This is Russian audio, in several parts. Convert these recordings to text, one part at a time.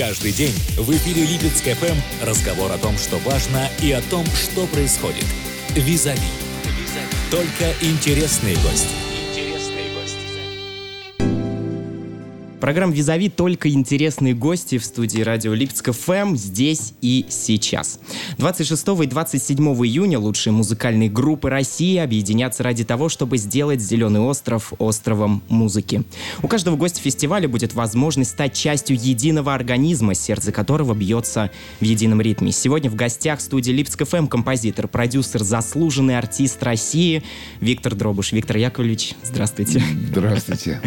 Каждый день в эфире Липецк ФМ разговор о том, что важно и о том, что происходит. Визави. Только интересные гости. Программа «Визави» только интересные гости в студии радио Липецк ФМ здесь и сейчас. 26 и 27 июня лучшие музыкальные группы России объединятся ради того, чтобы сделать Зеленый остров островом музыки. У каждого гостя фестиваля будет возможность стать частью единого организма, сердце которого бьется в едином ритме. Сегодня в гостях студии Липецк ФМ композитор, продюсер, заслуженный артист России Виктор Дробуш. Виктор Яковлевич, здравствуйте. Здравствуйте.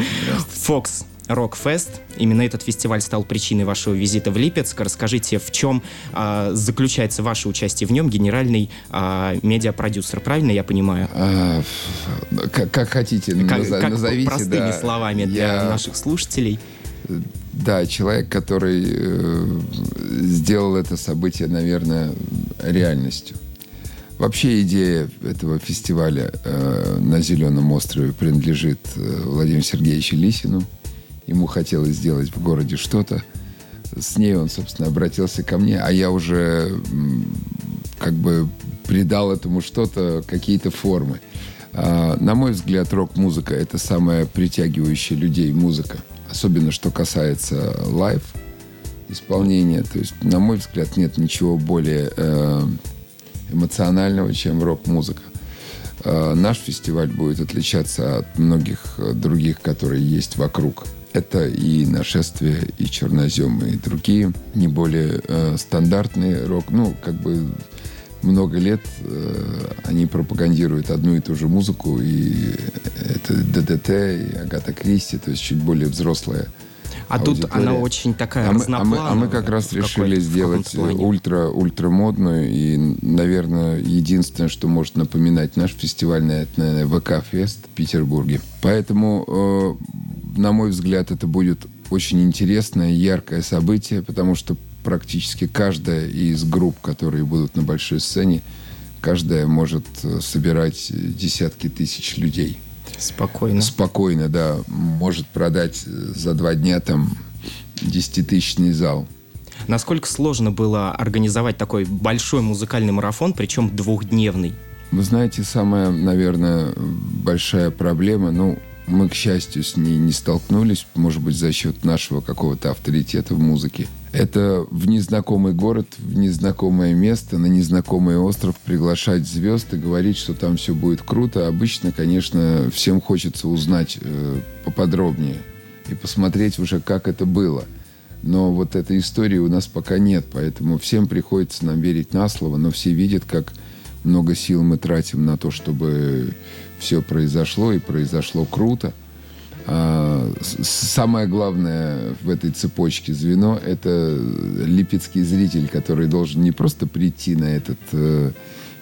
Фокс Рокфест. Именно этот фестиваль стал причиной вашего визита в Липецк. Расскажите, в чем а, заключается ваше участие в нем, генеральный а, медиапродюсер, правильно я понимаю? А, как, как хотите, как, назов, как назовите. Простыми да. словами для я... наших слушателей. Да, человек, который э, сделал это событие, наверное, реальностью. Вообще идея этого фестиваля э, на Зеленом острове принадлежит э, Владимиру Сергеевичу Лисину – ему хотелось сделать в городе что-то. С ней он, собственно, обратился ко мне, а я уже как бы придал этому что-то, какие-то формы. А, на мой взгляд, рок-музыка — это самая притягивающая людей музыка. Особенно, что касается live исполнения. То есть, на мой взгляд, нет ничего более э, эмоционального, чем рок-музыка. Э, наш фестиваль будет отличаться от многих других, которые есть вокруг. Это и нашествие, и чернозем, и другие, не более э, стандартные рок. Ну, как бы много лет э, они пропагандируют одну и ту же музыку, и это ДДТ, и Агата Кристи, то есть чуть более взрослая а аудитория. тут она очень такая а мы, а мы, а мы как раз решили сделать ультра, ультра модную. И, наверное, единственное, что может напоминать наш фестиваль, это, наверное, ВК-фест в Петербурге. Поэтому э, на мой взгляд, это будет очень интересное, яркое событие, потому что практически каждая из групп, которые будут на большой сцене, каждая может э, собирать десятки тысяч людей. Спокойно. Спокойно, да. Может продать э, за два дня там десятитысячный зал. Насколько сложно было организовать такой большой музыкальный марафон, причем двухдневный? Вы знаете, самая, наверное, большая проблема, ну, мы, к счастью, с ней не столкнулись, может быть, за счет нашего какого-то авторитета в музыке. Это в незнакомый город, в незнакомое место, на незнакомый остров приглашать звезд и говорить, что там все будет круто. Обычно, конечно, всем хочется узнать э, поподробнее и посмотреть уже, как это было. Но вот этой истории у нас пока нет, поэтому всем приходится нам верить на слово, но все видят, как много сил мы тратим на то, чтобы все произошло и произошло круто. А, самое главное в этой цепочке звено – это липецкий зритель, который должен не просто прийти на этот э,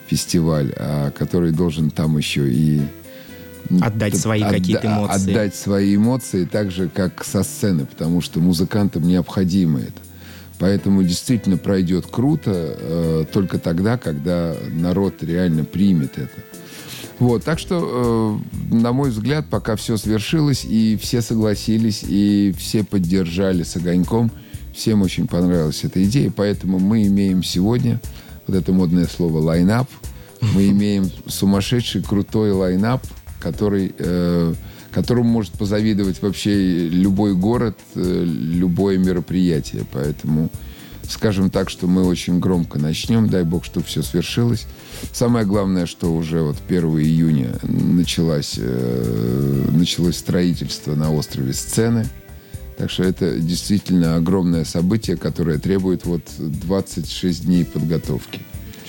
фестиваль, а который должен там еще и отдать свои отда- какие-то эмоции. Отдать свои эмоции так же, как со сцены, потому что музыкантам необходимо это. Поэтому действительно пройдет круто э, только тогда, когда народ реально примет это. Вот, так что, э, на мой взгляд, пока все свершилось, и все согласились, и все поддержали с огоньком, всем очень понравилась эта идея, поэтому мы имеем сегодня вот это модное слово лайнап, мы имеем сумасшедший крутой лайнап, который, э, которому может позавидовать вообще любой город, э, любое мероприятие, поэтому скажем так, что мы очень громко начнем, дай бог, чтобы все свершилось. Самое главное, что уже вот 1 июня началось, э, началось строительство на острове сцены. Так что это действительно огромное событие, которое требует вот 26 дней подготовки.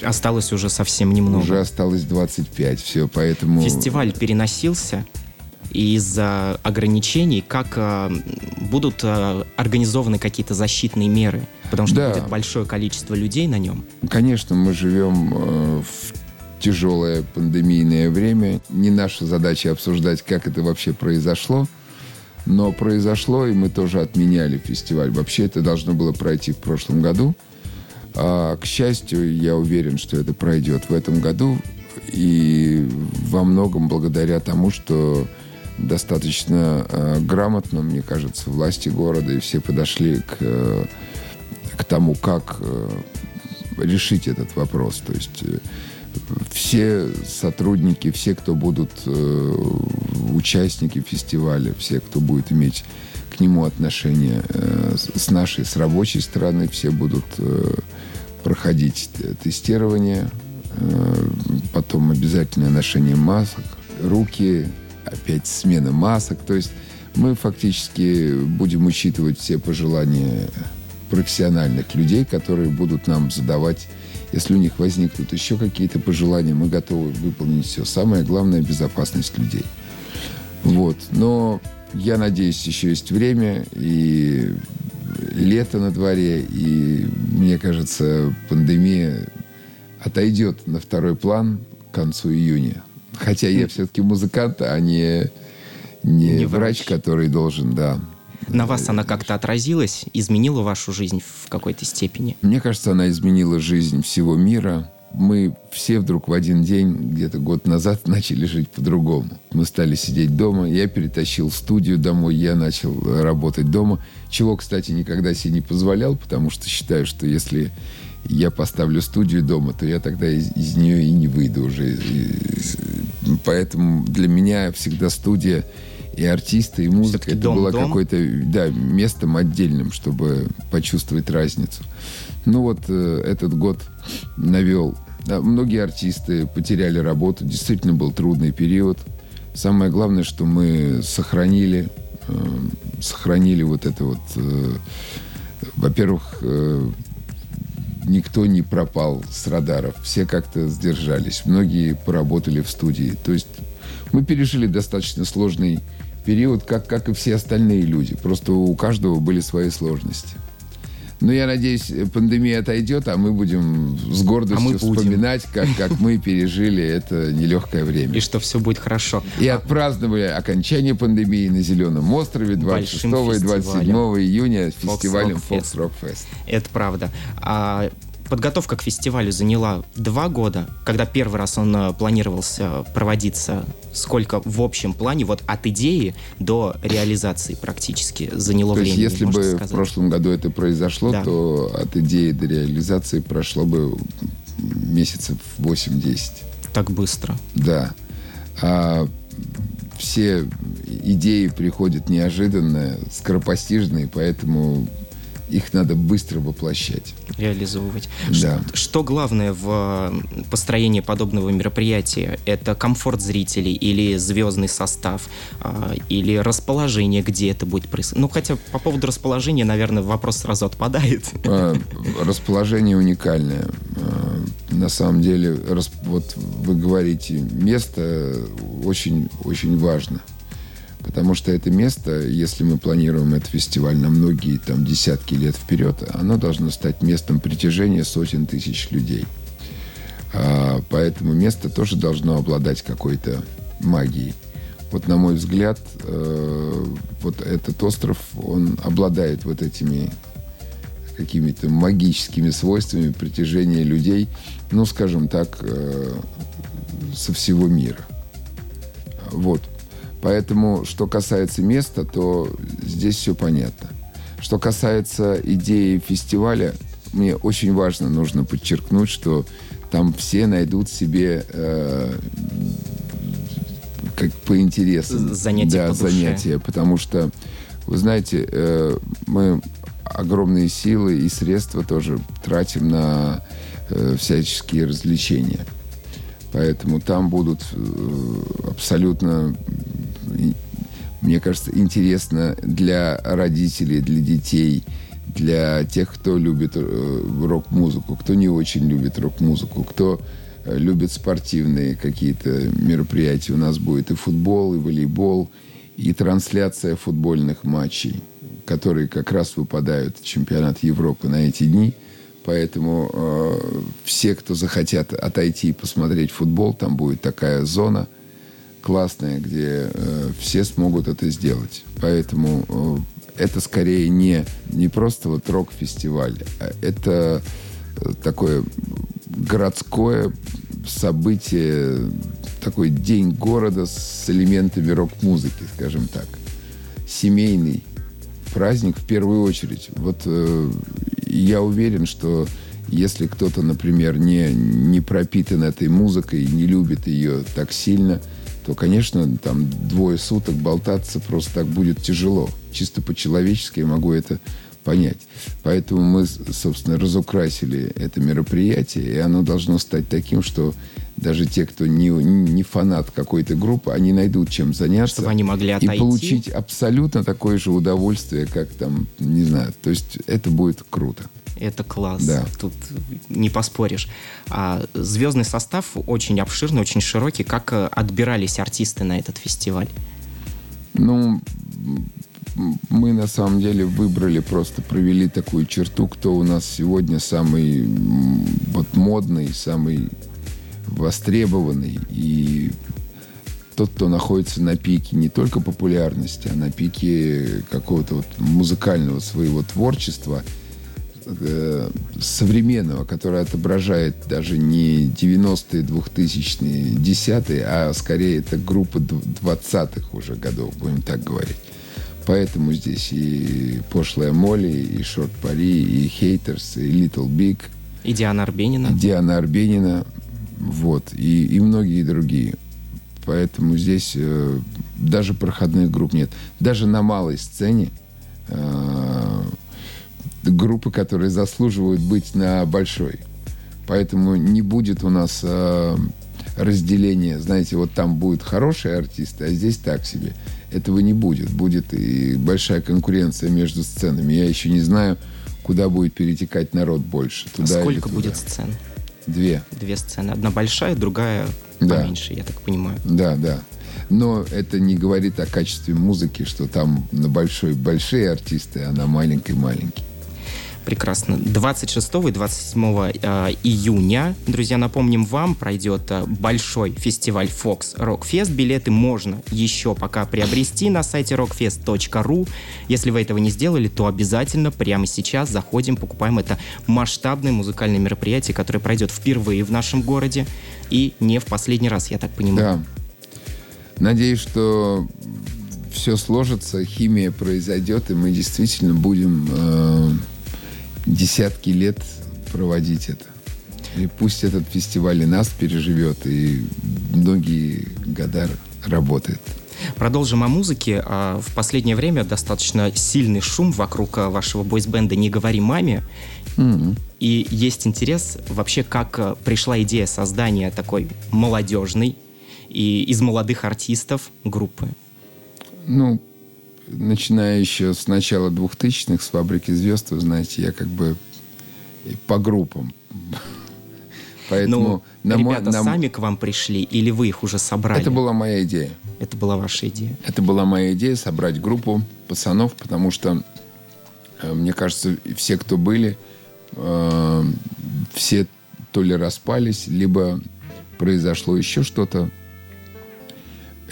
Осталось уже совсем немного. Уже осталось 25, все, поэтому... Фестиваль переносился, из-за ограничений, как э, будут э, организованы какие-то защитные меры, потому что да. будет большое количество людей на нем. Конечно, мы живем э, в тяжелое пандемийное время. Не наша задача обсуждать, как это вообще произошло. Но произошло, и мы тоже отменяли фестиваль. Вообще это должно было пройти в прошлом году. А, к счастью, я уверен, что это пройдет в этом году. И во многом благодаря тому, что достаточно э, грамотно, мне кажется, власти города, и все подошли к, э, к тому, как э, решить этот вопрос. То есть э, все сотрудники, все, кто будут э, участники фестиваля, все, кто будет иметь к нему отношение э, с нашей, с рабочей стороны, все будут э, проходить тестирование, э, потом обязательное ношение масок, руки, опять смена масок. То есть мы фактически будем учитывать все пожелания профессиональных людей, которые будут нам задавать если у них возникнут еще какие-то пожелания, мы готовы выполнить все. Самое главное – безопасность людей. Вот. Но я надеюсь, еще есть время, и лето на дворе, и мне кажется, пандемия отойдет на второй план к концу июня. Хотя я все-таки музыкант, а не, не, не врач, врач, который должен, да, на вас она как-то отразилась, изменила вашу жизнь в какой-то степени? Мне кажется, она изменила жизнь всего мира. Мы все вдруг в один день, где-то год назад, начали жить по-другому. Мы стали сидеть дома, я перетащил студию домой, я начал работать дома, чего, кстати, никогда себе не позволял, потому что считаю, что если я поставлю студию дома, то я тогда из, из нее и не выйду уже. И, поэтому для меня всегда студия и артисты, и музыка. Это дом, было какое-то да, местом отдельным, чтобы почувствовать разницу. Ну вот э, этот год навел. Да, многие артисты потеряли работу. Действительно был трудный период. Самое главное, что мы сохранили, э, сохранили вот это вот. Э, во-первых, э, никто не пропал с радаров. Все как-то сдержались. Многие поработали в студии. То есть мы пережили достаточно сложный период, как, как и все остальные люди. Просто у каждого были свои сложности. Но я надеюсь, пандемия отойдет, а мы будем с гордостью а вспоминать, как, как мы пережили это нелегкое время. И что все будет хорошо. И отпраздновали окончание пандемии на Зеленом острове 26 и 27 июня фестивалем Fox Rock Fest. Это правда. А подготовка к фестивалю заняла два года, когда первый раз он э, планировался проводиться. Сколько в общем плане, вот от идеи до реализации практически заняло то? Есть, если бы сказать? в прошлом году это произошло, да. то от идеи до реализации прошло бы месяцев 8-10. Так быстро? Да. А все идеи приходят неожиданно, скоропостижные, поэтому их надо быстро воплощать. Реализовывать. Да. Что, что главное в построении подобного мероприятия? Это комфорт зрителей или звездный состав, а, или расположение, где это будет происходить? Ну, хотя по поводу расположения, наверное, вопрос сразу отпадает. А, расположение уникальное. А, на самом деле, вот вы говорите, место очень, очень важно. Потому что это место, если мы планируем этот фестиваль на многие там десятки лет вперед, оно должно стать местом притяжения сотен тысяч людей. А, поэтому место тоже должно обладать какой-то магией. Вот на мой взгляд, э, вот этот остров, он обладает вот этими какими-то магическими свойствами притяжения людей, ну, скажем так, э, со всего мира. Вот. Поэтому, что касается места, то здесь все понятно. Что касается идеи фестиваля, мне очень важно, нужно подчеркнуть, что там все найдут себе э, как по интересам. Занятия да, по занятия. Потому что, вы знаете, э, мы огромные силы и средства тоже тратим на э, всяческие развлечения. Поэтому там будут э, абсолютно мне кажется, интересно для родителей, для детей, для тех, кто любит э, рок-музыку, кто не очень любит рок-музыку, кто э, любит спортивные какие-то мероприятия. У нас будет и футбол, и волейбол, и трансляция футбольных матчей, которые как раз выпадают в чемпионат Европы на эти дни. Поэтому э, все, кто захотят отойти и посмотреть футбол, там будет такая зона – классная, где э, все смогут это сделать. Поэтому э, это скорее не, не просто вот рок-фестиваль, а это э, такое городское событие, такой день города с элементами рок-музыки, скажем так. Семейный праздник в первую очередь. Вот э, я уверен, что если кто-то, например, не, не пропитан этой музыкой, не любит ее так сильно, то, конечно, там двое суток болтаться просто так будет тяжело. Чисто по-человечески я могу это понять. Поэтому мы, собственно, разукрасили это мероприятие, и оно должно стать таким, что даже те, кто не, не фанат какой-то группы, они найдут чем заняться. Чтобы они могли отойти. И получить абсолютно такое же удовольствие, как там, не знаю. То есть это будет круто. Это класс. Да. Тут не поспоришь. А звездный состав очень обширный, очень широкий. Как э, отбирались артисты на этот фестиваль? Ну, мы на самом деле выбрали, просто провели такую черту, кто у нас сегодня самый вот модный, самый востребованный и тот, кто находится на пике не только популярности, а на пике какого-то вот музыкального своего творчества э, современного, которое отображает даже не 90-е, 2000-е, 10-е, а скорее это группа 20-х уже годов, будем так говорить. Поэтому здесь и пошлая Молли, и Шорт Пари, и Хейтерс, и Little Big. И Диана Арбенина. И Диана Арбенина. Вот. И, и многие другие. Поэтому здесь э, даже проходных групп нет. Даже на малой сцене э, группы, которые заслуживают быть на большой. Поэтому не будет у нас э, разделения, знаете, вот там будут хорошие артисты, а здесь так себе этого не будет. Будет и большая конкуренция между сценами. Я еще не знаю, куда будет перетекать народ больше. Туда а сколько туда. будет сцен? Две. Две сцены. Одна большая, другая да. поменьше, я так понимаю. Да, да. Но это не говорит о качестве музыки, что там на большой большие артисты, а на маленькой маленькие. Прекрасно. 26 и 27 э, июня, друзья, напомним вам, пройдет э, большой фестиваль Fox Rock Fest. Билеты можно еще пока приобрести на сайте rockfest.ru. Если вы этого не сделали, то обязательно прямо сейчас заходим, покупаем это масштабное музыкальное мероприятие, которое пройдет впервые в нашем городе и не в последний раз, я так понимаю. Да. Надеюсь, что все сложится, химия произойдет, и мы действительно будем э, десятки лет проводить это. И пусть этот фестиваль и нас переживет, и многие года работает. Продолжим о музыке. А, в последнее время достаточно сильный шум вокруг а, вашего бойсбенда «Не говори маме». Mm-hmm. И есть интерес вообще, как а, пришла идея создания такой молодежной и из молодых артистов группы. Ну, начиная еще с начала 2000-х, с «Фабрики звезд», вы знаете, я как бы по группам. Поэтому ну, на ребята мой, на... сами к вам пришли или вы их уже собрали? Это была моя идея. Это была ваша идея? Это была моя идея собрать группу пацанов, потому что, э, мне кажется, все, кто были, э, все то ли распались, либо произошло еще что-то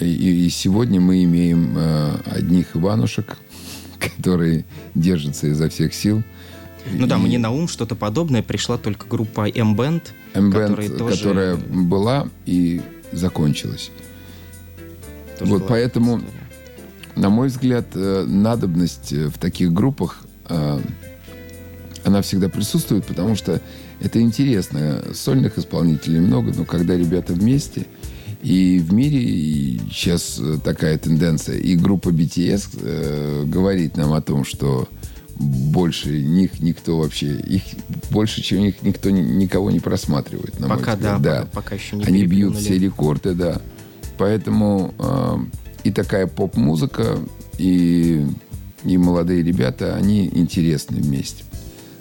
и, и сегодня мы имеем э, одних Иванушек, которые держатся изо всех сил. Ну и... да, мне на ум что-то подобное пришла только группа M-Band, M-Band тоже... которая была и закончилась. Тоже вот поэтому, на мой взгляд, э, надобность в таких группах, э, она всегда присутствует, потому что это интересно. Сольных исполнителей много, но когда ребята вместе – и в мире сейчас э, такая тенденция. И группа BTS э, говорит нам о том, что больше них никто вообще, их больше, чем их никто никого не просматривает. На пока да, да. Пока, пока еще не Они бьют все рекорды, да. Поэтому э, и такая поп-музыка, и, и молодые ребята, они интересны вместе.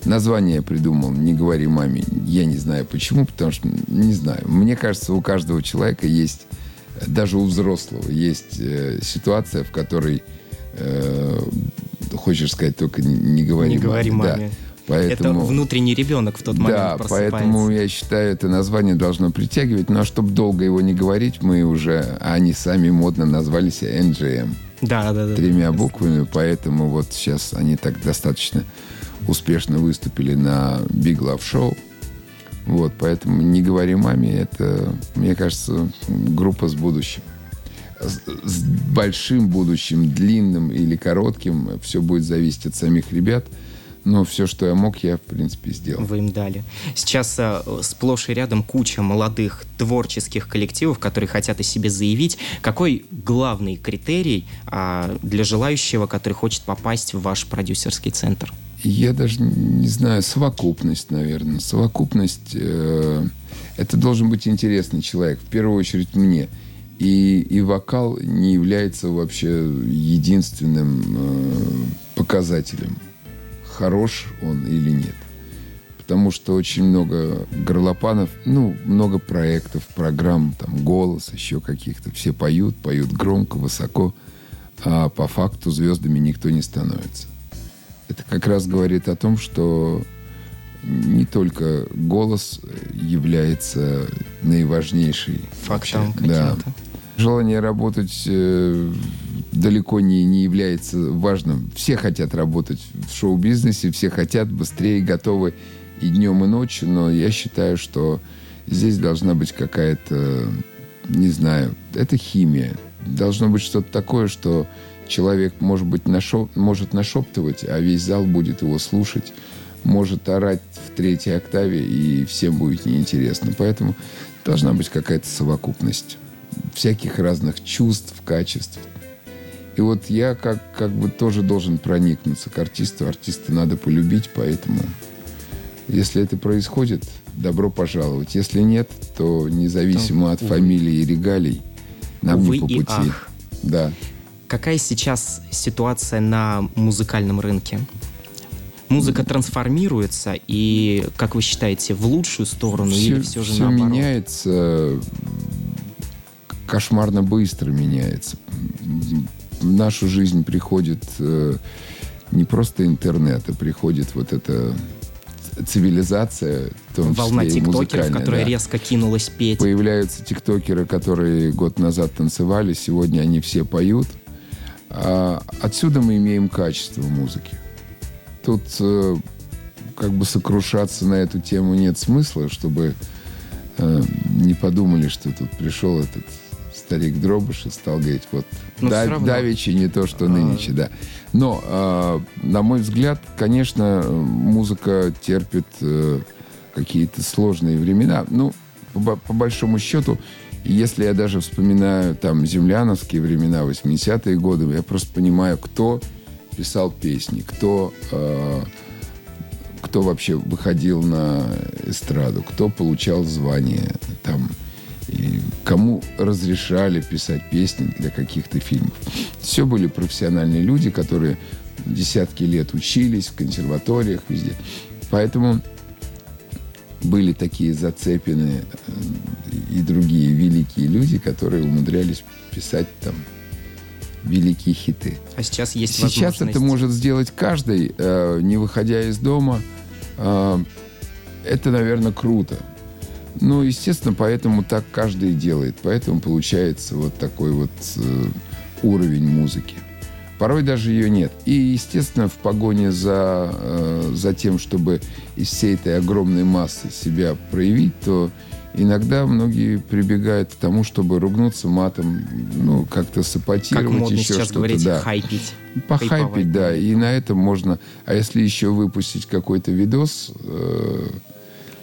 Название я придумал «Не говори маме». Я не знаю почему, потому что, не знаю. Мне кажется, у каждого человека есть, даже у взрослого, есть э, ситуация, в которой э, хочешь сказать только «не говори не маме». Говори маме. Да. Поэтому, это внутренний ребенок в тот момент Да, поэтому я считаю, это название должно притягивать. Но чтобы долго его не говорить, мы уже, а они сами модно назвались NGM. Да, да, да. Тремя буквами, поэтому вот сейчас они так достаточно успешно выступили на Big Love Show. Вот, поэтому «Не говори маме» — это, мне кажется, группа с будущим. С, с большим будущим, длинным или коротким, все будет зависеть от самих ребят. Но все, что я мог, я, в принципе, сделал. Вы им дали. Сейчас а, сплошь и рядом куча молодых творческих коллективов, которые хотят о себе заявить. Какой главный критерий а, для желающего, который хочет попасть в ваш продюсерский центр? Я даже не знаю, совокупность, наверное. Совокупность э, это должен быть интересный человек, в первую очередь мне. И, и вокал не является вообще единственным э, показателем, хорош он или нет. Потому что очень много горлопанов, ну, много проектов, программ, там, голос, еще каких-то. Все поют, поют громко, высоко, а по факту звездами никто не становится. Это как раз говорит о том, что не только голос является наиважнейшей фактом. Да. Желание работать э, далеко не, не является важным. Все хотят работать в шоу-бизнесе, все хотят быстрее, готовы и днем, и ночью, но я считаю, что здесь должна быть какая-то, не знаю, это химия. Должно быть что-то такое, что человек, может быть, нашоп, может нашептывать, а весь зал будет его слушать, может орать в третьей октаве, и всем будет неинтересно. Поэтому должна быть какая-то совокупность всяких разных чувств, качеств. И вот я как, как бы тоже должен проникнуться к артисту. Артиста надо полюбить, поэтому если это происходит, добро пожаловать. Если нет, то независимо то, от увы. фамилии и регалий, нам увы не по пути. ах. Да. Какая сейчас ситуация на музыкальном рынке? Музыка трансформируется, и, как вы считаете, в лучшую сторону все, или все же все наоборот? меняется кошмарно быстро меняется. В нашу жизнь приходит э, не просто интернет, а приходит вот эта цивилизация, в том Волна числе тиктокеров, которая да. резко кинулась петь. Появляются тиктокеры, которые год назад танцевали, сегодня они все поют. А отсюда мы имеем качество музыки. Тут э, как бы сокрушаться на эту тему нет смысла, чтобы э, не подумали, что тут пришел этот старик Дробыш и стал говорить, вот да, давичи не то, что а... да. Но, э, на мой взгляд, конечно, музыка терпит э, какие-то сложные времена. Ну, по, по большому счету, если я даже вспоминаю там земляновские времена, 80-е годы, я просто понимаю, кто писал песни, кто, э, кто вообще выходил на эстраду, кто получал звание там, и кому разрешали писать песни для каких-то фильмов. Все были профессиональные люди, которые десятки лет учились в консерваториях, везде. Поэтому были такие зацепины э, и другие великие люди, которые умудрялись писать там великие хиты. А сейчас есть Сейчас возможность... это может сделать каждый, э, не выходя из дома. Э, это, наверное, круто. Ну, естественно, поэтому так каждый делает. Поэтому получается вот такой вот э, уровень музыки. Порой даже ее нет. И, естественно, в погоне за, э, за тем, чтобы из всей этой огромной массы себя проявить, то иногда многие прибегают к тому, чтобы ругнуться матом, ну, как-то сапотировать, как модно еще что-то. Говорить, да. хайпить. Похайпить, да. И на этом можно... А если еще выпустить какой-то видос... Э,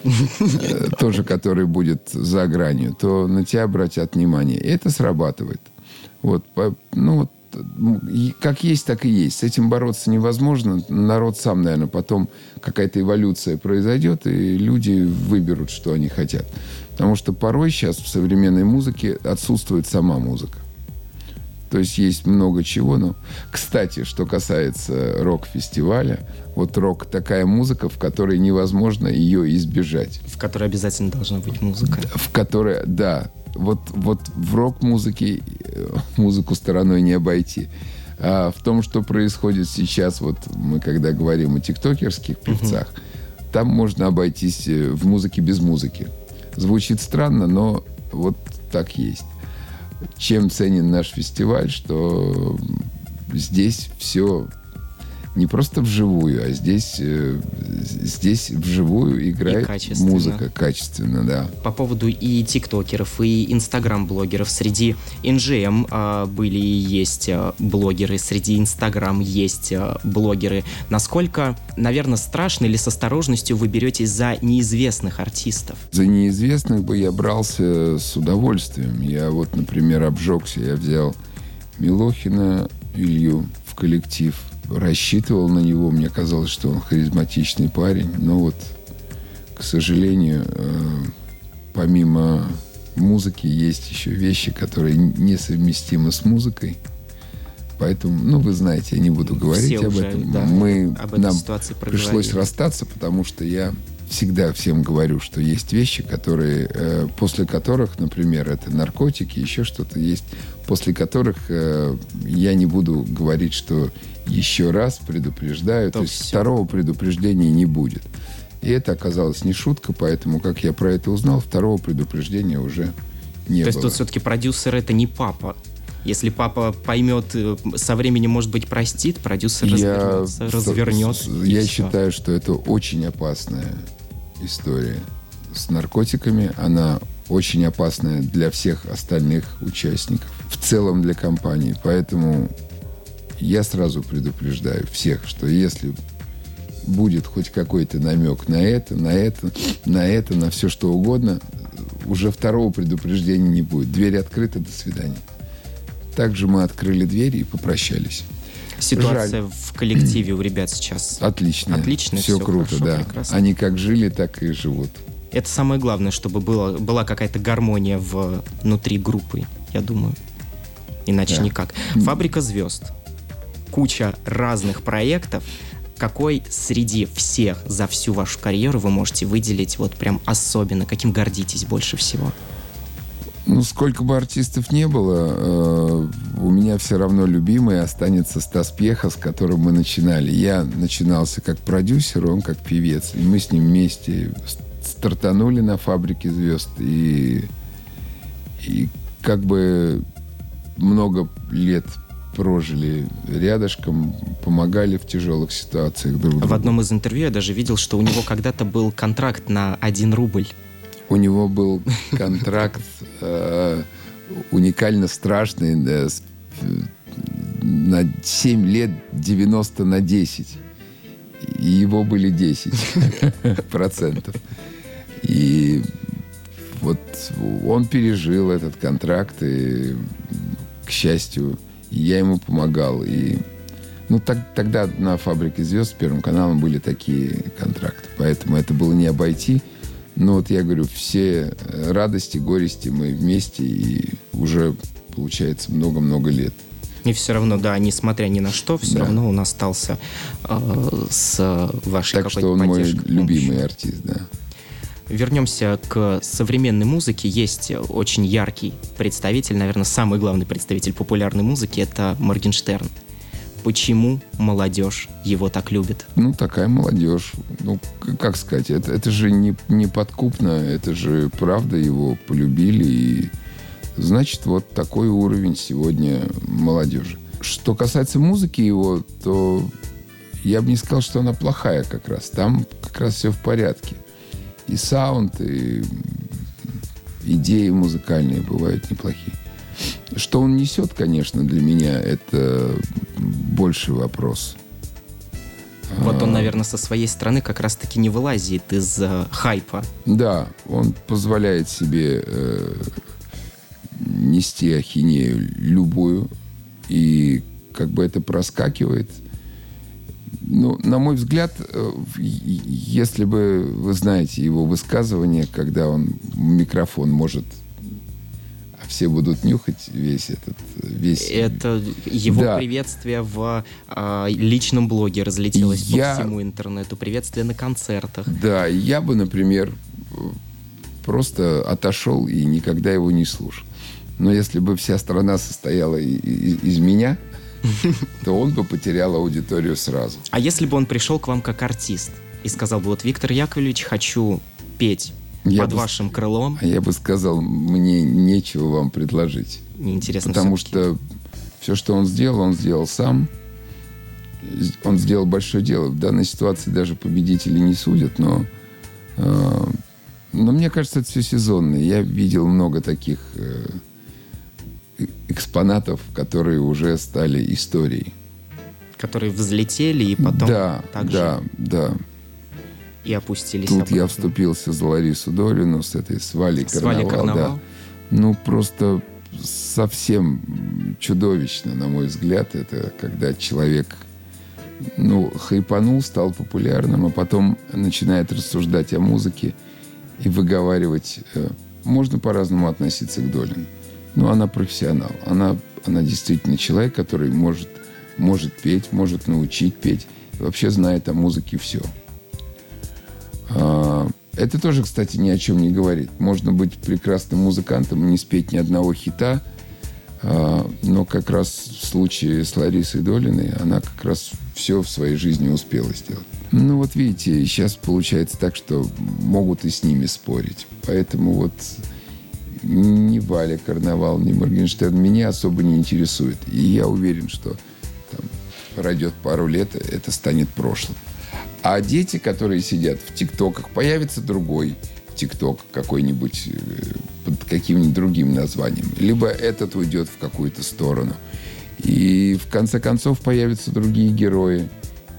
тоже который будет за гранью, то на тебя обратят внимание. Это срабатывает. Вот, ну вот, как есть, так и есть. С этим бороться невозможно. Народ сам, наверное, потом какая-то эволюция произойдет, и люди выберут, что они хотят. Потому что порой сейчас в современной музыке отсутствует сама музыка. То есть есть много чего. Но, кстати, что касается рок-фестиваля, вот рок такая музыка, в которой невозможно ее избежать. В которой обязательно должна быть музыка. В которой, да. Вот, вот в рок-музыке э, музыку стороной не обойти. А в том, что происходит сейчас, вот мы когда говорим о тиктокерских певцах, угу. там можно обойтись э, в музыке без музыки. Звучит странно, но вот так есть чем ценен наш фестиваль, что здесь все не просто вживую, а здесь, э, здесь вживую играет качественно. музыка качественно, да. По поводу и тиктокеров, и инстаграм-блогеров. Среди NGM а, были и есть а, блогеры, среди инстаграм есть а, блогеры. Насколько, наверное, страшно или с осторожностью вы беретесь за неизвестных артистов? За неизвестных бы я брался с удовольствием. Я вот, например, обжегся, я взял Милохина Илью в коллектив – рассчитывал на него. Мне казалось, что он харизматичный парень. Но вот, к сожалению, э, помимо музыки есть еще вещи, которые несовместимы с музыкой. Поэтому, ну, вы знаете, я не буду говорить Все об уже, этом. да, Мы, об этой нам пришлось расстаться, потому что я всегда всем говорю, что есть вещи, которые, э, после которых, например, это наркотики, еще что-то есть, после которых э, я не буду говорить, что еще раз предупреждаю, то, То есть всё. второго предупреждения не будет. И это оказалось не шутка, поэтому, как я про это узнал, второго предупреждения уже не То есть было. тут все-таки продюсер это не папа. Если папа поймет, э, со временем, может быть, простит, продюсер Я, развернется, развернет. я считаю, что это очень опасная история с наркотиками. Она очень опасная для всех остальных участников, в целом для компании. Поэтому я сразу предупреждаю всех, что если будет хоть какой-то намек на это, на это, на это, на все что угодно, уже второго предупреждения не будет. Дверь открыта, до свидания. Также мы открыли дверь и попрощались. Ситуация в коллективе у ребят сейчас. Отлично. Отлично, Все всё круто, хорошо, да. прекрасно. Они как жили, так и живут. Это самое главное, чтобы было, была какая-то гармония в, внутри группы, я думаю. Иначе Да. никак. Фабрика звезд. Куча разных проектов. Какой среди всех за всю вашу карьеру вы можете выделить вот прям особенно? Каким гордитесь больше всего? Ну, сколько бы артистов не было, э, у меня все равно любимый останется Стас Пьеха, с которым мы начинали. Я начинался как продюсер, он как певец. И мы с ним вместе стартанули на «Фабрике звезд». И, и как бы много лет прожили рядышком, помогали в тяжелых ситуациях друг другу. В одном из интервью я даже видел, что у него когда-то был контракт на 1 рубль. У него был контракт э, уникально страшный э, э, на 7 лет 90 на 10. И его были 10 процентов. И вот он пережил этот контракт, и, к счастью, я ему помогал. И, ну, так- тогда на «Фабрике звезд» с Первым каналом были такие контракты. Поэтому это было не обойти. Но вот я говорю, все э, радости, горести мы вместе, и уже, получается, много-много лет. И все равно, да, несмотря ни на что, все Да. равно он остался э, с вашей Так что он мой любимый артист, да. Вернемся к современной музыке. Есть очень яркий представитель, наверное, самый главный представитель популярной музыки, это Моргенштерн. Почему молодежь его так любит? Ну, такая молодежь. Ну, как сказать, это, это же не, не подкупно, это же правда его полюбили. И, значит, вот такой уровень сегодня молодежи. Что касается музыки его, то я бы не сказал, что она плохая как раз. Там как раз все в порядке. И саунд, и идеи музыкальные бывают неплохие. Что он несет, конечно, для меня, это больше вопрос. Вот А. он, наверное, со своей стороны как раз-таки не вылазит из э, хайпа. Да, он позволяет себе э, нести ахинею любую, и как бы это проскакивает. Ну, на мой взгляд, э, если бы вы знаете его высказывание, когда он микрофон может, а все будут нюхать весь этот, весь Это его Да. приветствие в э, личном блоге разлетелось Я- по всему интернету, приветствие на концертах. Да, я бы, например, просто отошел и никогда его не слушал. Но если бы вся страна состояла и- и- из меня, то он бы потерял аудиторию сразу. А если бы он пришел к вам как артист и сказал бы, вот, Виктор Яковлевич, хочу петь Я под бы вашим крылом, А я бы сказал, мне нечего вам предложить. неинтересно Потому что все, что он сделал, он сделал сам. он сделал большое дело. В данной ситуации даже победители не судят, но, э, но мне кажется, это все сезонно. Я видел много таких э, экспонатов, которые уже стали историей. Которые взлетели и потом да, также... Да, да. И опустились Тут обратно. я вступился за Ларису Долину с этой с Валей Карнавал. Карнавал. Да. Ну, просто совсем чудовищно, на мой взгляд, это когда человек ну, хайпанул, стал популярным, а потом начинает рассуждать о музыке и выговаривать. Э, можно по-разному относиться к Долину. Но она профессионал. Она, она действительно человек, который может, может петь, может научить петь. И вообще знает о музыке все. Это тоже, кстати, ни о чем не говорит. Можно быть прекрасным музыкантом и не спеть ни одного хита, а, но как раз в случае с Ларисой Долиной она как раз все в своей жизни успела сделать. Ну вот видите, сейчас получается так, что могут и с ними спорить. Поэтому вот ни Валя Карнавал, ни Моргенштерн меня особо не интересует. И я уверен, что там, пройдет пару лет, это станет прошлым. А дети, которые сидят в ТикТоках, появится другой ТикТок какой-нибудь э, под каким-нибудь другим названием. Либо этот уйдет в какую-то сторону. И в конце концов появятся другие герои.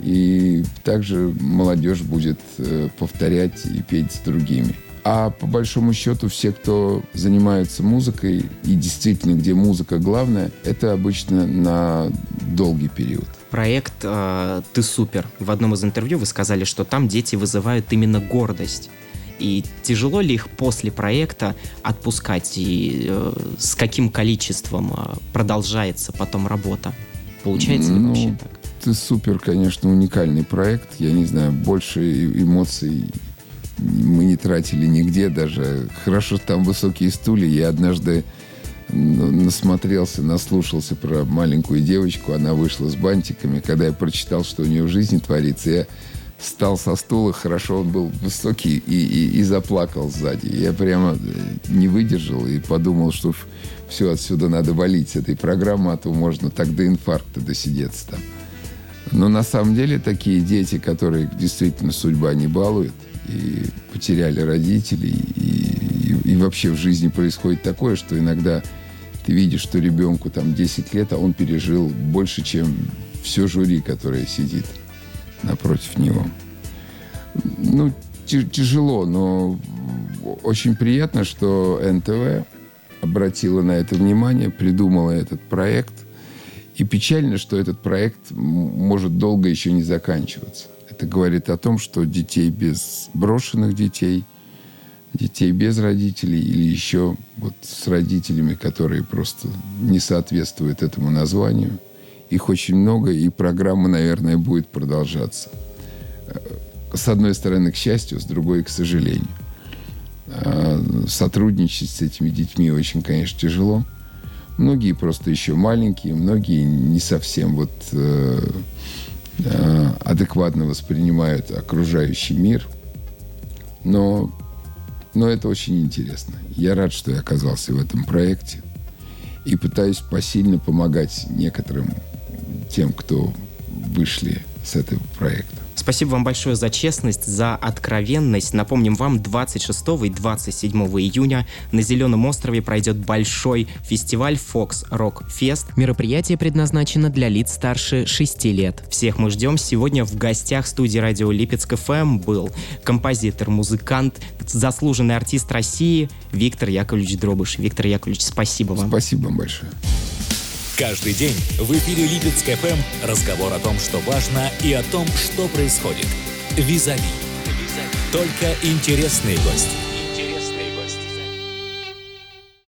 И также молодежь будет э, повторять и петь с другими. А по большому счету все, кто занимается музыкой, и действительно, где музыка главная, это обычно на долгий период проект э, «Ты супер». В одном из интервью вы сказали, что там дети вызывают именно гордость. И тяжело ли их после проекта отпускать? И э, с каким количеством э, продолжается потом работа? Получается ли ну, вообще так? «Ты супер», конечно, уникальный проект. Я не знаю, больше эмоций мы не тратили нигде даже. Хорошо, там высокие стулья. Я однажды насмотрелся, наслушался про маленькую девочку. Она вышла с бантиками. Когда я прочитал, что у нее в жизни творится, я встал со стула, хорошо он был высокий, и, и, и заплакал сзади. Я прямо э, не выдержал и подумал, что все отсюда надо валить с этой программы, а то можно так до инфаркта досидеться там. Но на самом деле такие дети, которые действительно судьба не балует, и потеряли родителей, и, и, и вообще в жизни происходит такое, что иногда ты видишь, что ребенку там 10 лет, а он пережил больше, чем все жюри, которое сидит напротив него. Ну, тяжело, но очень приятно, что НТВ обратила на это внимание, придумала этот проект. И печально, что этот проект может долго еще не заканчиваться. Это говорит о том, что детей без брошенных детей – детей без родителей или еще вот с родителями, которые просто не соответствуют этому названию. Их очень много, и программа, наверное, будет продолжаться. С одной стороны, к счастью, с другой, к сожалению. А сотрудничать с этими детьми очень, конечно, тяжело. Многие просто еще маленькие, многие не совсем вот э, э, адекватно воспринимают окружающий мир. Но но это очень интересно. Я рад, что я оказался в этом проекте. И пытаюсь посильно помогать некоторым тем, кто вышли с этого проекта. Спасибо вам большое за честность, за откровенность. Напомним вам, 26 и 27 июня на Зеленом острове пройдет большой фестиваль Fox Rock Fest. Мероприятие предназначено для лиц старше 6 лет. Всех мы ждем. Сегодня в гостях студии радио Липецк ФМ был композитор, музыкант, заслуженный артист России Виктор Яковлевич Дробыш. Виктор Яковлевич, спасибо вам. Спасибо вам большое. Каждый день в эфире Липецк ФМ разговор о том, что важно и о том, что происходит. Визави. Только интересные гости.